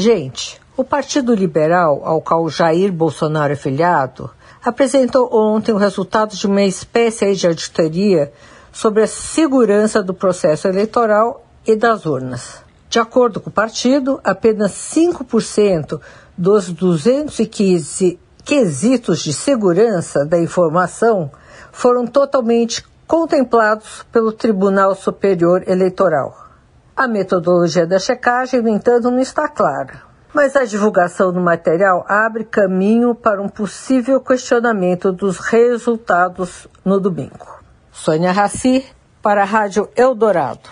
Gente, o Partido Liberal, ao qual Jair Bolsonaro é filiado, apresentou ontem o resultado de uma espécie de auditoria sobre a segurança do processo eleitoral e das urnas. De acordo com o partido, apenas 5% dos 215 quesitos de segurança da informação foram totalmente contemplados pelo Tribunal Superior Eleitoral. A metodologia da checagem, no entanto, não está clara. Mas a divulgação do material abre caminho para um possível questionamento dos resultados no domingo. Sônia Raci, para a Rádio Eldorado.